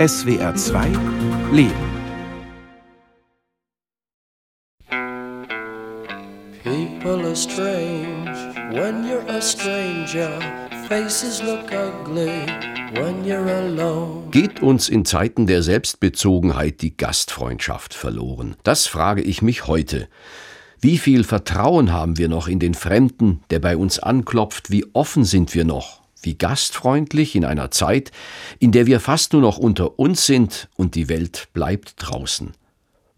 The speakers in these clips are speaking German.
SWR 2 Leben. People are strange when you're a stranger. Faces look ugly when you're alone. Geht uns in Zeiten der Selbstbezogenheit die Gastfreundschaft verloren? Das frage ich mich heute. Wie viel Vertrauen haben wir noch in den Fremden, der bei uns anklopft? Wie offen sind wir noch? Wie gastfreundlich in einer Zeit, in der wir fast nur noch unter uns sind und die Welt bleibt draußen.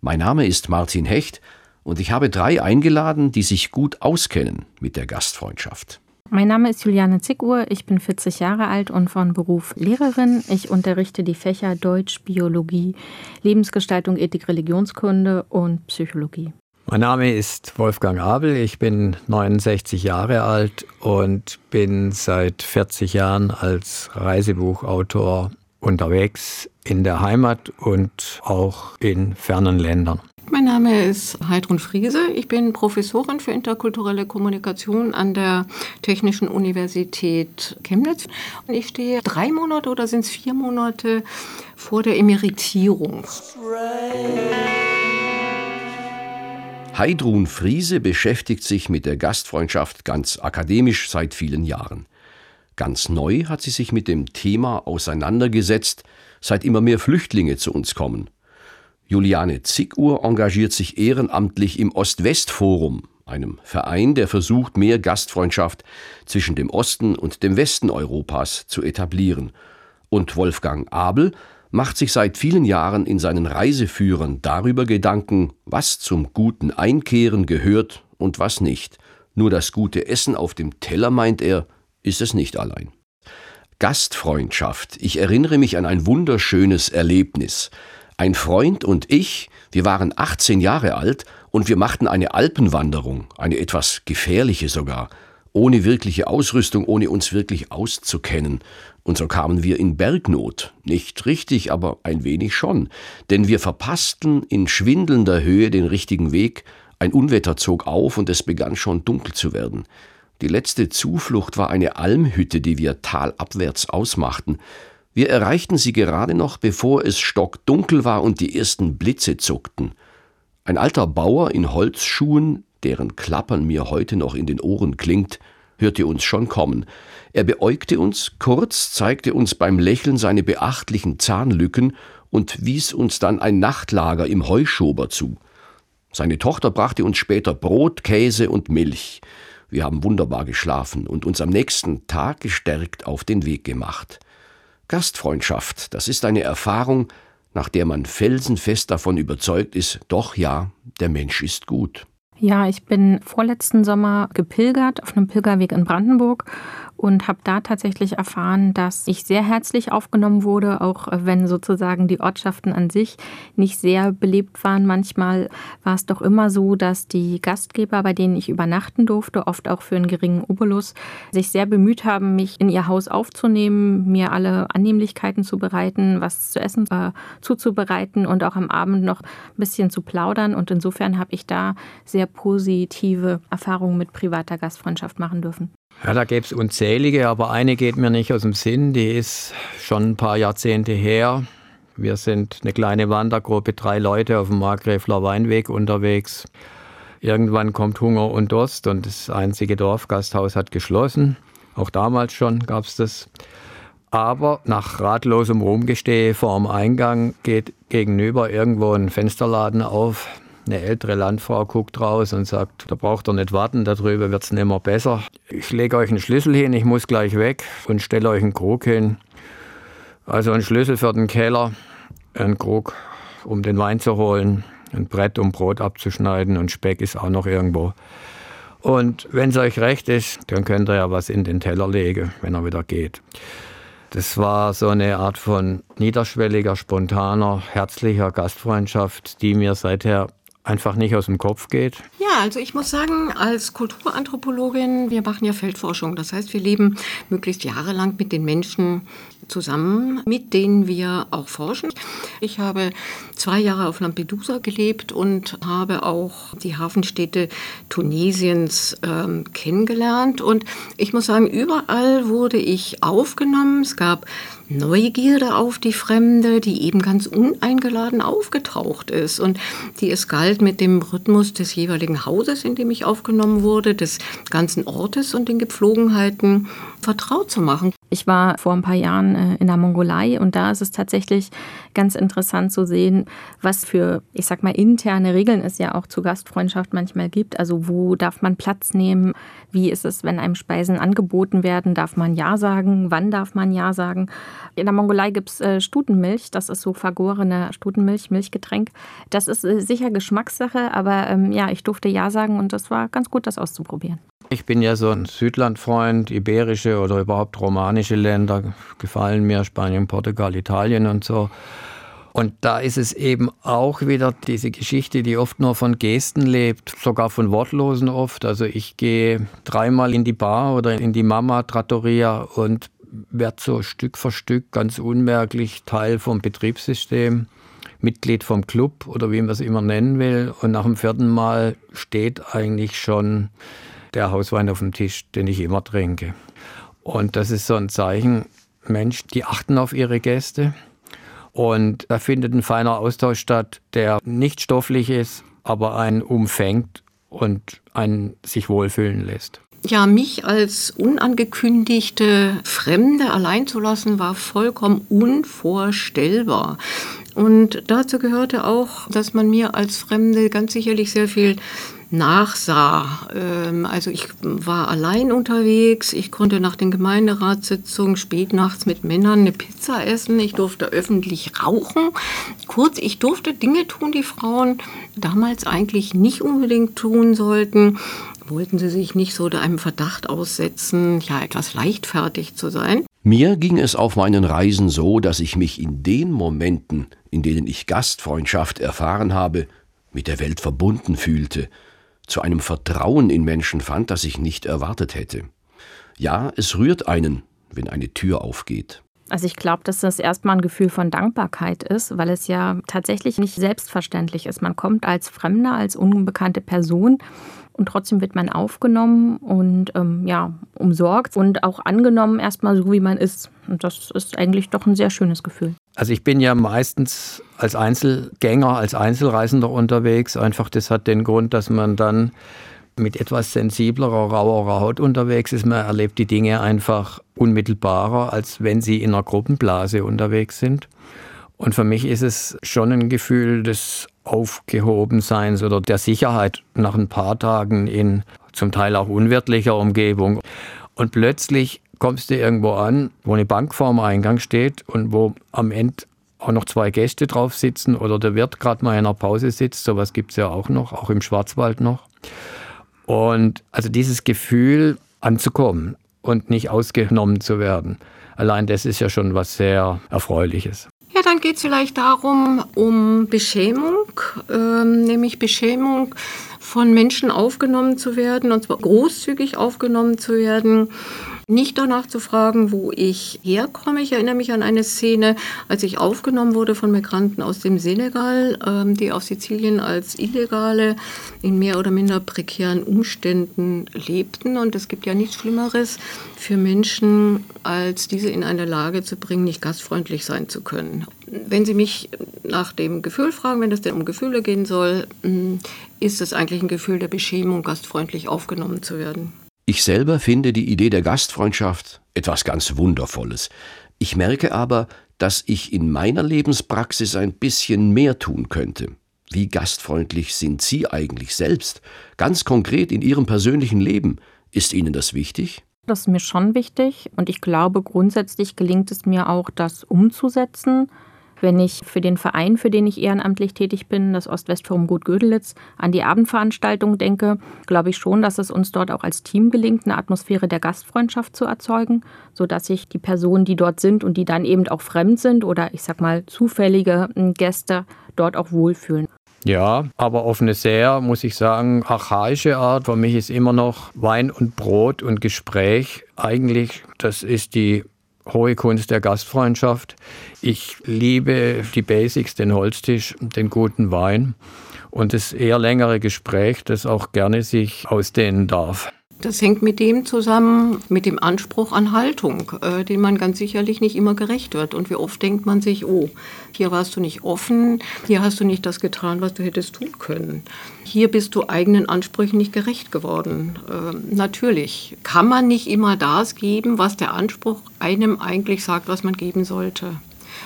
Mein Name ist Martin Hecht und ich habe drei eingeladen, die sich gut auskennen mit der Gastfreundschaft. Mein Name ist Juliane Zickuhr, ich bin 40 Jahre alt und von Beruf Lehrerin. Ich unterrichte die Fächer Deutsch, Biologie, Lebensgestaltung, Ethik, Religionskunde und Psychologie. Mein Name ist Wolfgang Abel, ich bin 69 Jahre alt und bin seit 40 Jahren als Reisebuchautor unterwegs in der Heimat und auch in fernen Ländern. Mein Name ist Heidrun Friese. Ich bin Professorin für interkulturelle Kommunikation an der Technischen Universität Chemnitz. Und ich stehe drei Monate oder sind es vier Monate vor der Emeritierung. Heidrun Friese beschäftigt sich mit der Gastfreundschaft ganz akademisch seit vielen Jahren. Ganz neu hat sie sich mit dem Thema auseinandergesetzt, seit immer mehr Flüchtlinge zu uns kommen. Juliane Zickuhr engagiert sich ehrenamtlich im Ost-West-Forum, einem Verein, der versucht, mehr Gastfreundschaft zwischen dem Osten und dem Westen Europas zu etablieren. Und Wolfgang Abel macht sich seit vielen Jahren in seinen Reiseführern darüber Gedanken, was zum guten Einkehren gehört und was nicht. Nur das gute Essen auf dem Teller, meint er, ist es nicht allein. Gastfreundschaft. Ich erinnere mich an ein wunderschönes Erlebnis. Ein Freund und ich, wir waren 18 Jahre alt und wir machten eine Alpenwanderung, eine etwas gefährliche sogar, ohne wirkliche Ausrüstung, ohne uns wirklich auszukennen. Und so kamen wir in Bergnot. Nicht richtig, aber ein wenig schon. Denn wir verpassten in schwindelnder Höhe den richtigen Weg, ein Unwetter zog auf und es begann schon dunkel zu werden. Die letzte Zuflucht war eine Almhütte, die wir talabwärts ausmachten. Wir erreichten sie gerade noch, bevor es stockdunkel war und die ersten Blitze zuckten. Ein alter Bauer in Holzschuhen, deren Klappern mir heute noch in den Ohren klingt, hörte uns schon kommen. Er beäugte uns kurz, zeigte uns beim Lächeln seine beachtlichen Zahnlücken und wies uns dann ein Nachtlager im Heuschober zu. Seine Tochter brachte uns später Brot, Käse und Milch. Wir haben wunderbar geschlafen und uns am nächsten Tag gestärkt auf den Weg gemacht. Gastfreundschaft, das ist eine Erfahrung, nach der man felsenfest davon überzeugt ist, doch ja, der Mensch ist gut. Ja, ich bin vorletzten Sommer gepilgert auf einem Pilgerweg in Brandenburg und habe da tatsächlich erfahren, dass ich sehr herzlich aufgenommen wurde, auch wenn sozusagen die Ortschaften an sich nicht sehr belebt waren. Manchmal war es doch immer so, dass die Gastgeber, bei denen ich übernachten durfte, oft auch für einen geringen Obolus, sich sehr bemüht haben, mich in ihr Haus aufzunehmen, mir alle Annehmlichkeiten zu bereiten, was zu essen äh, zuzubereiten und auch am Abend noch ein bisschen zu plaudern. Und insofern habe ich da sehr positive Erfahrungen mit privater Gastfreundschaft machen dürfen. Ja, da gäbe es unzählige, aber eine geht mir nicht aus dem Sinn. Die ist schon ein paar Jahrzehnte her. Wir sind eine kleine Wandergruppe, drei Leute auf dem Markgräfler Weinweg unterwegs. Irgendwann kommt Hunger und Durst und das einzige Dorfgasthaus hat geschlossen. Auch damals schon gab es das. Aber nach ratlosem Rumgestehe vor dem Eingang geht gegenüber irgendwo ein Fensterladen auf. Eine ältere Landfrau guckt raus und sagt, da braucht ihr nicht warten, darüber wird es nicht mehr besser. Ich lege euch einen Schlüssel hin, ich muss gleich weg und stelle euch einen Krug hin. Also ein Schlüssel für den Keller, ein Krug, um den Wein zu holen, ein Brett, um Brot abzuschneiden und Speck ist auch noch irgendwo. Und wenn es euch recht ist, dann könnt ihr ja was in den Teller legen, wenn er wieder geht. Das war so eine Art von niederschwelliger, spontaner, herzlicher Gastfreundschaft, die mir seither einfach nicht aus dem Kopf geht? Ja, also ich muss sagen, als Kulturanthropologin, wir machen ja Feldforschung. Das heißt, wir leben möglichst jahrelang mit den Menschen zusammen, mit denen wir auch forschen. Ich habe zwei Jahre auf Lampedusa gelebt und habe auch die Hafenstädte Tunesiens ähm, kennengelernt. Und ich muss sagen, überall wurde ich aufgenommen. Es gab Neugierde auf die Fremde, die eben ganz uneingeladen aufgetaucht ist und die es galt, mit dem Rhythmus des jeweiligen Hauses, in dem ich aufgenommen wurde, des ganzen Ortes und den Gepflogenheiten vertraut zu machen. Ich war vor ein paar Jahren äh, in der Mongolei und da ist es tatsächlich ganz interessant zu sehen, was für, ich sag mal, interne Regeln es ja auch zur Gastfreundschaft manchmal gibt. Also wo darf man Platz nehmen? Wie ist es, wenn einem Speisen angeboten werden? Darf man Ja sagen? Wann darf man Ja sagen? In der Mongolei gibt es äh, Stutenmilch, das ist so vergorene Stutenmilch, Milchgetränk. Das ist äh, sicher Geschmackssache, aber ähm, ja, ich durfte Ja sagen und das war ganz gut, das auszuprobieren. Ich bin ja so ein Südlandfreund, iberische oder überhaupt romanische Länder gefallen mir, Spanien, Portugal, Italien und so. Und da ist es eben auch wieder diese Geschichte, die oft nur von Gesten lebt, sogar von Wortlosen oft. Also ich gehe dreimal in die Bar oder in die Mama Trattoria und werde so Stück für Stück ganz unmerklich Teil vom Betriebssystem, Mitglied vom Club oder wie man es immer nennen will. Und nach dem vierten Mal steht eigentlich schon der Hauswein auf dem Tisch, den ich immer trinke. Und das ist so ein Zeichen, Mensch, die achten auf ihre Gäste. Und da findet ein feiner Austausch statt, der nicht stofflich ist, aber einen umfängt und einen sich wohlfühlen lässt. Ja, mich als unangekündigte Fremde allein zu lassen, war vollkommen unvorstellbar. Und dazu gehörte auch, dass man mir als Fremde ganz sicherlich sehr viel nachsah. Ähm, also ich war allein unterwegs, ich konnte nach den Gemeinderatssitzungen spät nachts mit Männern eine Pizza essen, ich durfte öffentlich rauchen. Kurz, ich durfte Dinge tun, die Frauen damals eigentlich nicht unbedingt tun sollten. Wollten sie sich nicht so einem Verdacht aussetzen, ja etwas leichtfertig zu sein? Mir ging es auf meinen Reisen so, dass ich mich in den Momenten, in denen ich Gastfreundschaft erfahren habe, mit der Welt verbunden fühlte zu einem Vertrauen in Menschen fand, das ich nicht erwartet hätte. Ja, es rührt einen, wenn eine Tür aufgeht. Also ich glaube, dass das erstmal ein Gefühl von Dankbarkeit ist, weil es ja tatsächlich nicht selbstverständlich ist. Man kommt als Fremder, als unbekannte Person und trotzdem wird man aufgenommen und ähm, ja, umsorgt und auch angenommen erstmal so, wie man ist. Und das ist eigentlich doch ein sehr schönes Gefühl. Also ich bin ja meistens als Einzelgänger, als Einzelreisender unterwegs. Einfach das hat den Grund, dass man dann mit etwas sensiblerer, rauerer Haut unterwegs ist. Man erlebt die Dinge einfach unmittelbarer, als wenn sie in einer Gruppenblase unterwegs sind. Und für mich ist es schon ein Gefühl des Aufgehobenseins oder der Sicherheit nach ein paar Tagen in zum Teil auch unwirtlicher Umgebung. Und plötzlich kommst du irgendwo an, wo eine Bank vorm Eingang steht und wo am Ende auch noch zwei Gäste drauf sitzen oder der Wirt gerade mal in einer Pause sitzt. Sowas gibt es ja auch noch, auch im Schwarzwald noch. Und also dieses Gefühl anzukommen und nicht ausgenommen zu werden, allein das ist ja schon was sehr Erfreuliches. Ja, dann geht es vielleicht darum, um Beschämung, ähm, nämlich Beschämung von Menschen aufgenommen zu werden, und zwar großzügig aufgenommen zu werden nicht danach zu fragen, wo ich herkomme. Ich erinnere mich an eine Szene, als ich aufgenommen wurde von Migranten aus dem Senegal, ähm, die auf Sizilien als Illegale in mehr oder minder prekären Umständen lebten. Und es gibt ja nichts Schlimmeres für Menschen, als diese in eine Lage zu bringen, nicht gastfreundlich sein zu können. Wenn Sie mich nach dem Gefühl fragen, wenn es denn um Gefühle gehen soll, mm, ist es eigentlich ein Gefühl der Beschämung, gastfreundlich aufgenommen zu werden. Ich selber finde die Idee der Gastfreundschaft etwas ganz Wundervolles. Ich merke aber, dass ich in meiner Lebenspraxis ein bisschen mehr tun könnte. Wie gastfreundlich sind Sie eigentlich selbst? Ganz konkret in Ihrem persönlichen Leben. Ist Ihnen das wichtig? Das ist mir schon wichtig und ich glaube, grundsätzlich gelingt es mir auch, das umzusetzen. Wenn ich für den Verein, für den ich ehrenamtlich tätig bin, das Ostwestforum Gut Gödelitz, an die Abendveranstaltung denke, glaube ich schon, dass es uns dort auch als Team gelingt, eine Atmosphäre der Gastfreundschaft zu erzeugen, sodass sich die Personen, die dort sind und die dann eben auch fremd sind oder ich sag mal zufällige hm, Gäste dort auch wohlfühlen. Ja, aber auf eine sehr, muss ich sagen, archaische Art. Für mich ist immer noch Wein und Brot und Gespräch eigentlich, das ist die hohe Kunst der Gastfreundschaft. Ich liebe die Basics, den Holztisch, den guten Wein und das eher längere Gespräch, das auch gerne sich ausdehnen darf. Das hängt mit dem zusammen, mit dem Anspruch an Haltung, äh, den man ganz sicherlich nicht immer gerecht wird. Und wie oft denkt man sich, oh, hier warst du nicht offen, hier hast du nicht das getan, was du hättest tun können. Hier bist du eigenen Ansprüchen nicht gerecht geworden. Äh, natürlich kann man nicht immer das geben, was der Anspruch einem eigentlich sagt, was man geben sollte.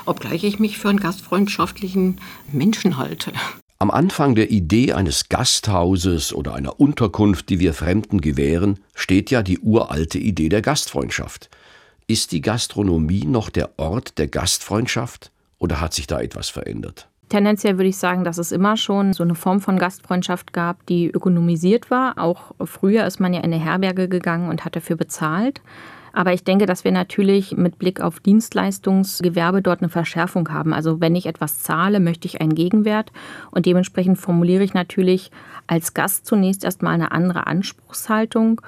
Obgleich ich mich für einen gastfreundschaftlichen Menschen halte. Am Anfang der Idee eines Gasthauses oder einer Unterkunft, die wir Fremden gewähren, steht ja die uralte Idee der Gastfreundschaft. Ist die Gastronomie noch der Ort der Gastfreundschaft oder hat sich da etwas verändert? Tendenziell würde ich sagen, dass es immer schon so eine Form von Gastfreundschaft gab, die ökonomisiert war. Auch früher ist man ja in eine Herberge gegangen und hat dafür bezahlt. Aber ich denke, dass wir natürlich mit Blick auf Dienstleistungsgewerbe dort eine Verschärfung haben. Also wenn ich etwas zahle, möchte ich einen Gegenwert. Und dementsprechend formuliere ich natürlich als Gast zunächst erstmal eine andere Anspruchshaltung.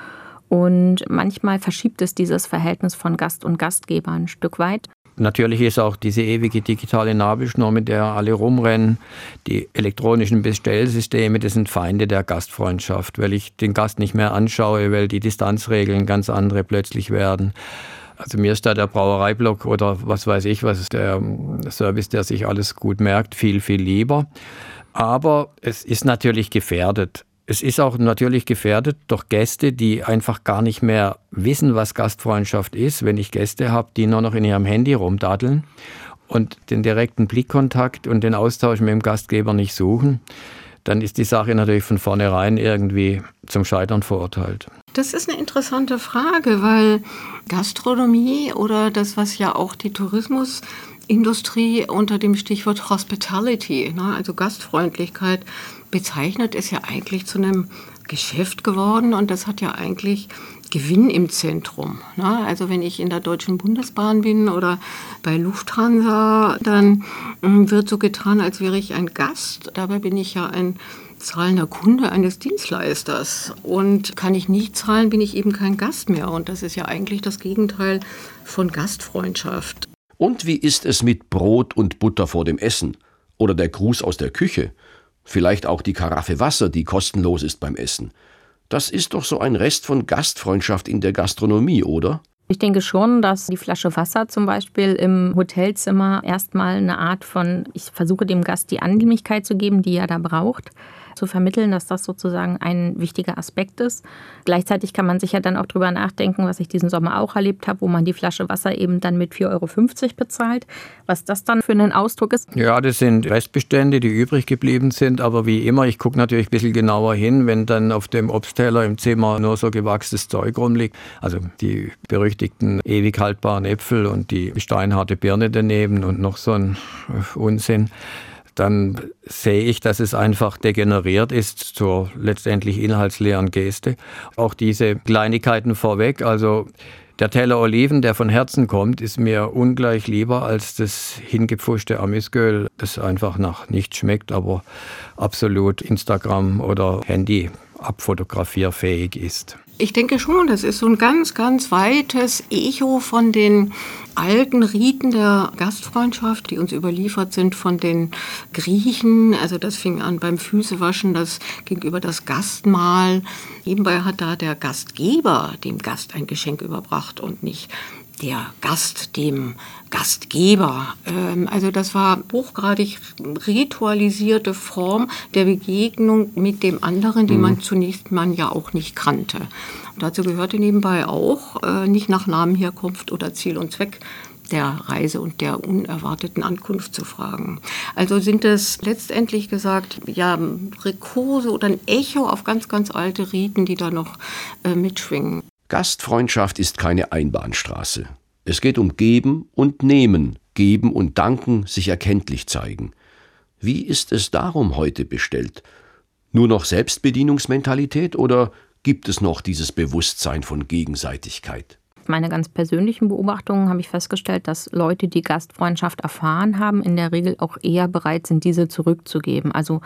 Und manchmal verschiebt es dieses Verhältnis von Gast und Gastgeber ein Stück weit. Natürlich ist auch diese ewige digitale Nabelschnur, mit der alle rumrennen, die elektronischen Bestellsysteme, das sind Feinde der Gastfreundschaft, weil ich den Gast nicht mehr anschaue, weil die Distanzregeln ganz andere plötzlich werden. Also mir ist da der Brauereiblock oder was weiß ich, was ist der Service, der sich alles gut merkt, viel, viel lieber. Aber es ist natürlich gefährdet. Es ist auch natürlich gefährdet durch Gäste, die einfach gar nicht mehr wissen, was Gastfreundschaft ist. Wenn ich Gäste habe, die nur noch in ihrem Handy rumdaddeln und den direkten Blickkontakt und den Austausch mit dem Gastgeber nicht suchen, dann ist die Sache natürlich von vornherein irgendwie zum Scheitern verurteilt. Das ist eine interessante Frage, weil Gastronomie oder das, was ja auch die Tourismusindustrie unter dem Stichwort Hospitality, ne, also Gastfreundlichkeit, bezeichnet, ist ja eigentlich zu einem Geschäft geworden und das hat ja eigentlich Gewinn im Zentrum. Ne? Also wenn ich in der Deutschen Bundesbahn bin oder bei Lufthansa, dann hm, wird so getan, als wäre ich ein Gast. Dabei bin ich ja ein zahlender Kunde eines Dienstleisters. Und kann ich nicht zahlen, bin ich eben kein Gast mehr. Und das ist ja eigentlich das Gegenteil von Gastfreundschaft. Und wie ist es mit Brot und Butter vor dem Essen? Oder der Gruß aus der Küche? Vielleicht auch die Karaffe Wasser, die kostenlos ist beim Essen. Das ist doch so ein Rest von Gastfreundschaft in der Gastronomie, oder? Ich denke schon, dass die Flasche Wasser zum Beispiel im Hotelzimmer erstmal eine Art von, ich versuche dem Gast die Annehmlichkeit zu geben, die er da braucht zu vermitteln, dass das sozusagen ein wichtiger Aspekt ist. Gleichzeitig kann man sich ja dann auch darüber nachdenken, was ich diesen Sommer auch erlebt habe, wo man die Flasche Wasser eben dann mit 4,50 Euro bezahlt, was das dann für einen Ausdruck ist. Ja, das sind Restbestände, die übrig geblieben sind, aber wie immer, ich gucke natürlich ein bisschen genauer hin, wenn dann auf dem Obstteller im Zimmer nur so gewachstes Zeug rumliegt, also die berüchtigten ewig haltbaren Äpfel und die steinharte Birne daneben und noch so ein Unsinn dann sehe ich, dass es einfach degeneriert ist zur letztendlich inhaltsleeren Geste. Auch diese Kleinigkeiten vorweg, also der Teller Oliven, der von Herzen kommt, ist mir ungleich lieber als das hingepfuschte Amisöl, das einfach nach nichts schmeckt, aber absolut Instagram oder Handy abfotografierfähig ist. Ich denke schon, das ist so ein ganz, ganz weites Echo von den alten Riten der Gastfreundschaft, die uns überliefert sind von den Griechen. Also das fing an beim Füßewaschen, das gegenüber das Gastmahl. Nebenbei hat da der Gastgeber dem Gast ein Geschenk überbracht und nicht der Gast dem Gastgeber. Ähm, also das war hochgradig ritualisierte Form der Begegnung mit dem anderen, die mhm. man zunächst man ja auch nicht kannte. Und dazu gehörte nebenbei auch äh, nicht nach Namen, Herkunft oder Ziel und Zweck der Reise und der unerwarteten Ankunft zu fragen. Also sind es letztendlich gesagt, ja, Rekurse oder ein Echo auf ganz, ganz alte Riten, die da noch äh, mitschwingen. Gastfreundschaft ist keine Einbahnstraße. Es geht um Geben und Nehmen, Geben und Danken, sich erkenntlich zeigen. Wie ist es darum heute bestellt? Nur noch Selbstbedienungsmentalität oder gibt es noch dieses Bewusstsein von Gegenseitigkeit? Meine ganz persönlichen Beobachtungen habe ich festgestellt, dass Leute, die Gastfreundschaft erfahren haben, in der Regel auch eher bereit sind, diese zurückzugeben. Also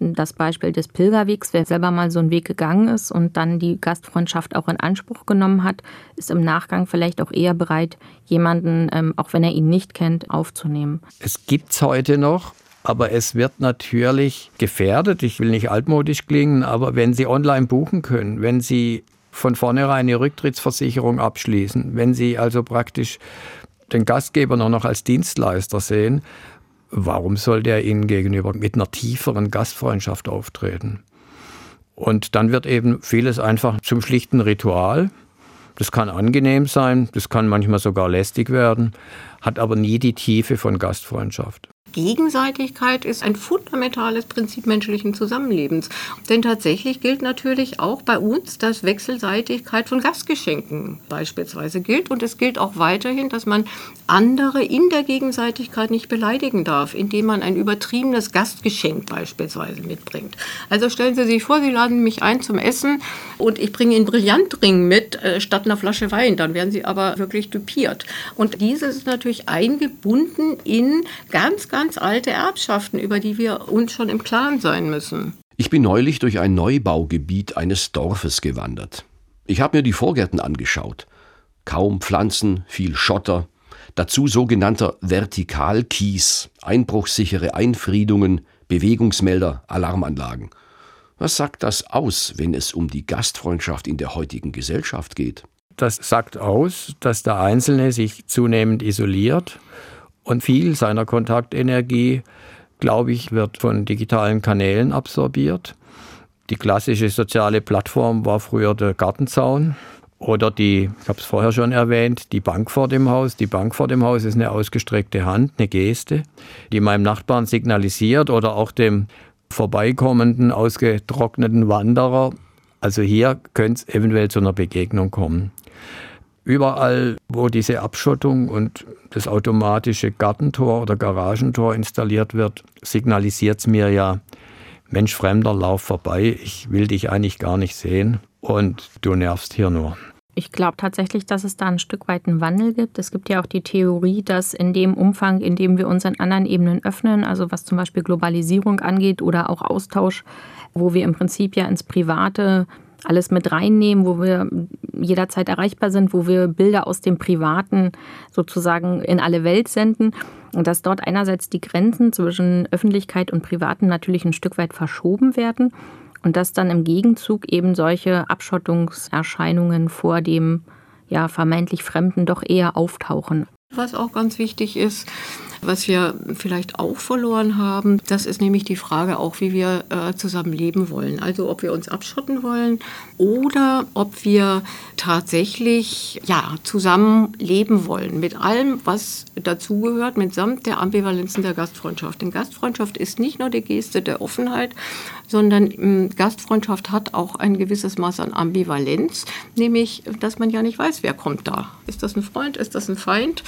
das Beispiel des Pilgerwegs. Wer selber mal so einen Weg gegangen ist und dann die Gastfreundschaft auch in Anspruch genommen hat, ist im Nachgang vielleicht auch eher bereit, jemanden, ähm, auch wenn er ihn nicht kennt, aufzunehmen. Es gibt es heute noch. Aber es wird natürlich gefährdet. Ich will nicht altmodisch klingen, aber wenn Sie online buchen können, wenn Sie von vornherein eine Rücktrittsversicherung abschließen, wenn Sie also praktisch den Gastgeber nur noch als Dienstleister sehen, warum sollte er Ihnen gegenüber mit einer tieferen Gastfreundschaft auftreten? Und dann wird eben vieles einfach zum schlichten Ritual. Das kann angenehm sein, das kann manchmal sogar lästig werden, hat aber nie die Tiefe von Gastfreundschaft. Gegenseitigkeit ist ein fundamentales Prinzip menschlichen Zusammenlebens. Denn tatsächlich gilt natürlich auch bei uns, dass Wechselseitigkeit von Gastgeschenken beispielsweise gilt. Und es gilt auch weiterhin, dass man andere in der Gegenseitigkeit nicht beleidigen darf, indem man ein übertriebenes Gastgeschenk beispielsweise mitbringt. Also stellen Sie sich vor, Sie laden mich ein zum Essen und ich bringe Ihnen Brillantring mit äh, statt einer Flasche Wein. Dann werden Sie aber wirklich dupiert. Und dieses ist natürlich eingebunden in ganz, ganz ganz alte Erbschaften, über die wir uns schon im Klaren sein müssen. Ich bin neulich durch ein Neubaugebiet eines Dorfes gewandert. Ich habe mir die Vorgärten angeschaut. Kaum Pflanzen, viel Schotter, dazu sogenannter Vertikalkies, einbruchsichere Einfriedungen, Bewegungsmelder, Alarmanlagen. Was sagt das aus, wenn es um die Gastfreundschaft in der heutigen Gesellschaft geht? Das sagt aus, dass der Einzelne sich zunehmend isoliert und viel seiner Kontaktenergie, glaube ich, wird von digitalen Kanälen absorbiert. Die klassische soziale Plattform war früher der Gartenzaun oder die, ich habe es vorher schon erwähnt, die Bank vor dem Haus. Die Bank vor dem Haus ist eine ausgestreckte Hand, eine Geste, die meinem Nachbarn signalisiert oder auch dem vorbeikommenden, ausgetrockneten Wanderer. Also hier könnte es eventuell zu einer Begegnung kommen. Überall, wo diese Abschottung und das automatische Gartentor oder Garagentor installiert wird, signalisiert es mir ja, Mensch, Fremder, lauf vorbei, ich will dich eigentlich gar nicht sehen und du nervst hier nur. Ich glaube tatsächlich, dass es da ein Stück weit einen Wandel gibt. Es gibt ja auch die Theorie, dass in dem Umfang, in dem wir uns an anderen Ebenen öffnen, also was zum Beispiel Globalisierung angeht oder auch Austausch, wo wir im Prinzip ja ins Private alles mit reinnehmen, wo wir jederzeit erreichbar sind, wo wir Bilder aus dem Privaten sozusagen in alle Welt senden. Und dass dort einerseits die Grenzen zwischen Öffentlichkeit und Privaten natürlich ein Stück weit verschoben werden und dass dann im Gegenzug eben solche Abschottungserscheinungen vor dem ja vermeintlich Fremden doch eher auftauchen. Was auch ganz wichtig ist, was wir vielleicht auch verloren haben, das ist nämlich die Frage auch, wie wir äh, zusammen leben wollen. Also ob wir uns abschotten wollen oder ob wir tatsächlich ja, zusammen leben wollen mit allem, was dazugehört, mitsamt der Ambivalenzen der Gastfreundschaft. Denn Gastfreundschaft ist nicht nur die Geste der Offenheit, sondern ähm, Gastfreundschaft hat auch ein gewisses Maß an Ambivalenz, nämlich, dass man ja nicht weiß, wer kommt da. Ist das ein Freund, ist das ein Feind?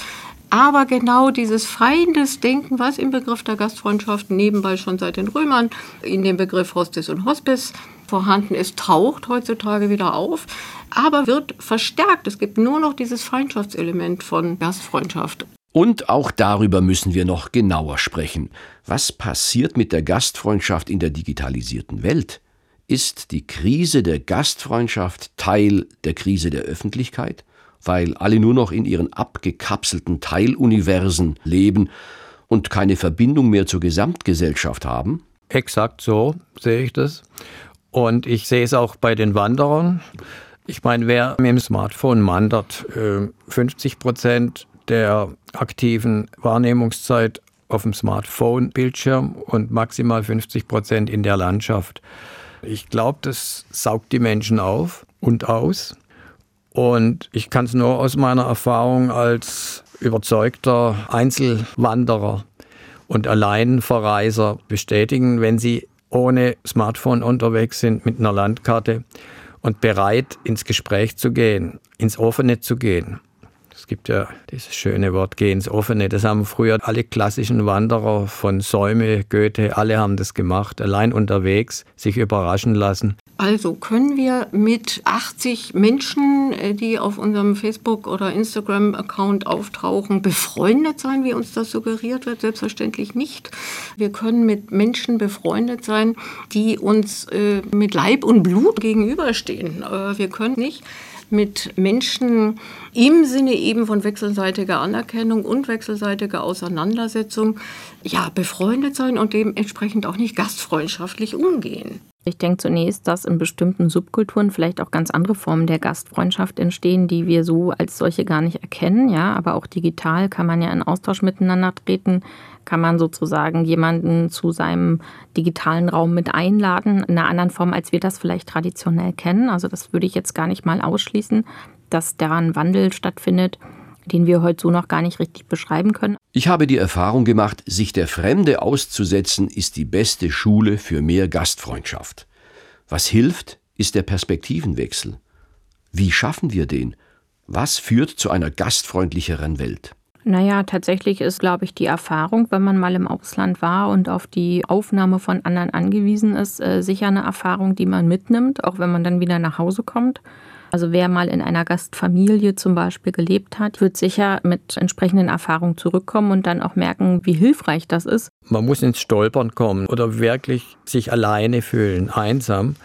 Aber genau dieses Feindesdenken, was im Begriff der Gastfreundschaft nebenbei schon seit den Römern in dem Begriff Hostis und Hospice vorhanden ist, taucht heutzutage wieder auf, aber wird verstärkt. Es gibt nur noch dieses Feindschaftselement von Gastfreundschaft. Und auch darüber müssen wir noch genauer sprechen. Was passiert mit der Gastfreundschaft in der digitalisierten Welt? Ist die Krise der Gastfreundschaft Teil der Krise der Öffentlichkeit? Weil alle nur noch in ihren abgekapselten Teiluniversen leben und keine Verbindung mehr zur Gesamtgesellschaft haben? Exakt so sehe ich das. Und ich sehe es auch bei den Wanderern. Ich meine, wer mit dem Smartphone wandert, 50 äh, Prozent der aktiven Wahrnehmungszeit auf dem Smartphone-Bildschirm und maximal 50 Prozent in der Landschaft. Ich glaube, das saugt die Menschen auf und aus. Und ich kann es nur aus meiner Erfahrung als überzeugter Einzelwanderer und Alleinverreiser bestätigen, wenn sie ohne Smartphone unterwegs sind mit einer Landkarte und bereit ins Gespräch zu gehen, ins Offene zu gehen. Es gibt ja dieses schöne Wort, geh ins Offene. Das haben früher alle klassischen Wanderer von Säume, Goethe, alle haben das gemacht, allein unterwegs, sich überraschen lassen. Also können wir mit 80 Menschen, äh, die auf unserem Facebook- oder Instagram-Account auftauchen, befreundet sein, wie uns das suggeriert wird? Selbstverständlich nicht. Wir können mit Menschen befreundet sein, die uns äh, mit Leib und Blut gegenüberstehen. Äh, wir können nicht mit Menschen im Sinne eben von wechselseitiger Anerkennung und wechselseitiger Auseinandersetzung ja, befreundet sein und dementsprechend auch nicht gastfreundschaftlich umgehen. Ich denke zunächst, dass in bestimmten Subkulturen vielleicht auch ganz andere Formen der Gastfreundschaft entstehen, die wir so als solche gar nicht erkennen. Ja, aber auch digital kann man ja in Austausch miteinander treten, kann man sozusagen jemanden zu seinem digitalen Raum mit einladen, in einer anderen Form, als wir das vielleicht traditionell kennen. Also das würde ich jetzt gar nicht mal ausschließen, dass daran Wandel stattfindet den wir heute so noch gar nicht richtig beschreiben können. Ich habe die Erfahrung gemacht, sich der Fremde auszusetzen, ist die beste Schule für mehr Gastfreundschaft. Was hilft, ist der Perspektivenwechsel. Wie schaffen wir den? Was führt zu einer gastfreundlicheren Welt? Naja, tatsächlich ist, glaube ich, die Erfahrung, wenn man mal im Ausland war und auf die Aufnahme von anderen angewiesen ist, äh, sicher eine Erfahrung, die man mitnimmt, auch wenn man dann wieder nach Hause kommt. Also wer mal in einer Gastfamilie zum Beispiel gelebt hat, wird sicher mit entsprechenden Erfahrungen zurückkommen und dann auch merken, wie hilfreich das ist. Man muss ins Stolpern kommen oder wirklich sich alleine fühlen, einsam.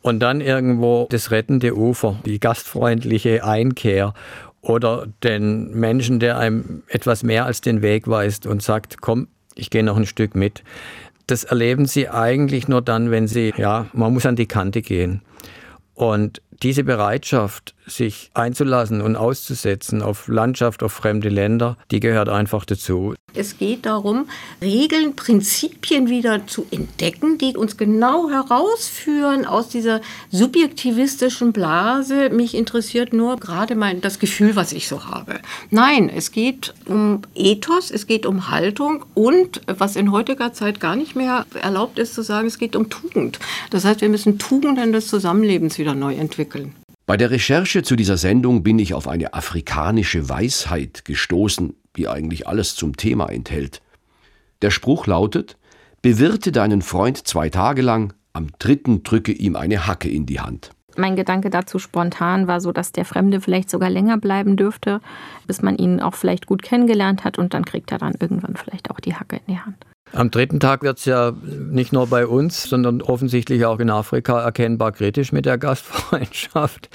Und dann irgendwo das rettende Ufer, die gastfreundliche Einkehr oder den Menschen, der einem etwas mehr als den Weg weist und sagt, komm, ich gehe noch ein Stück mit. Das erleben sie eigentlich nur dann, wenn sie, ja, man muss an die Kante gehen. Und diese Bereitschaft, sich einzulassen und auszusetzen auf Landschaft, auf fremde Länder, die gehört einfach dazu. Es geht darum, Regeln, Prinzipien wieder zu entdecken, die uns genau herausführen aus dieser subjektivistischen Blase. Mich interessiert nur gerade mein, das Gefühl, was ich so habe. Nein, es geht um Ethos, es geht um Haltung und, was in heutiger Zeit gar nicht mehr erlaubt ist zu sagen, es geht um Tugend. Das heißt, wir müssen Tugenden des Zusammenlebens wieder neu entwickeln. Bei der Recherche zu dieser Sendung bin ich auf eine afrikanische Weisheit gestoßen, die eigentlich alles zum Thema enthält. Der Spruch lautet, bewirte deinen Freund zwei Tage lang, am dritten drücke ihm eine Hacke in die Hand. Mein Gedanke dazu spontan war so, dass der Fremde vielleicht sogar länger bleiben dürfte, bis man ihn auch vielleicht gut kennengelernt hat und dann kriegt er dann irgendwann vielleicht auch die Hacke in die Hand. Am dritten Tag wird es ja nicht nur bei uns, sondern offensichtlich auch in Afrika erkennbar kritisch mit der Gastfreundschaft.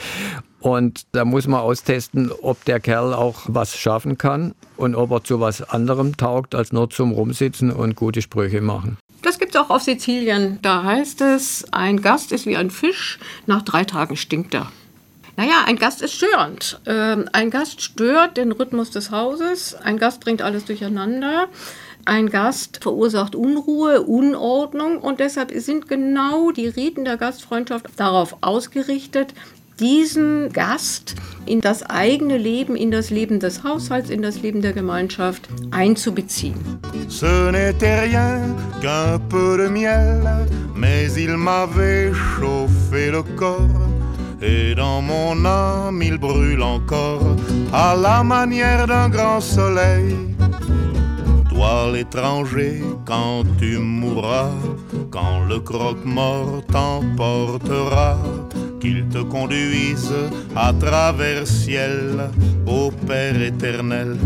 Und da muss man austesten, ob der Kerl auch was schaffen kann und ob er zu was anderem taugt, als nur zum Rumsitzen und gute Sprüche machen. Das gibt es auch auf Sizilien. Da heißt es, ein Gast ist wie ein Fisch, nach drei Tagen stinkt er. Naja, ein Gast ist störend. Ähm, ein Gast stört den Rhythmus des Hauses. Ein Gast bringt alles durcheinander. Ein Gast verursacht Unruhe, Unordnung und deshalb sind genau die Riten der Gastfreundschaft darauf ausgerichtet, diesen Gast in das eigene Leben, in das Leben des Haushalts, in das Leben der Gemeinschaft einzubeziehen. Ce n'était rien qu'un peu de miel, mais il m'avait chauffé le corps. Et dans mon âme il brûle encore à la manière d'un grand soleil. Toi l'étranger, quand tu mourras, quand le croque-mort t'emportera, qu'il te conduise à travers ciel, au Père éternel,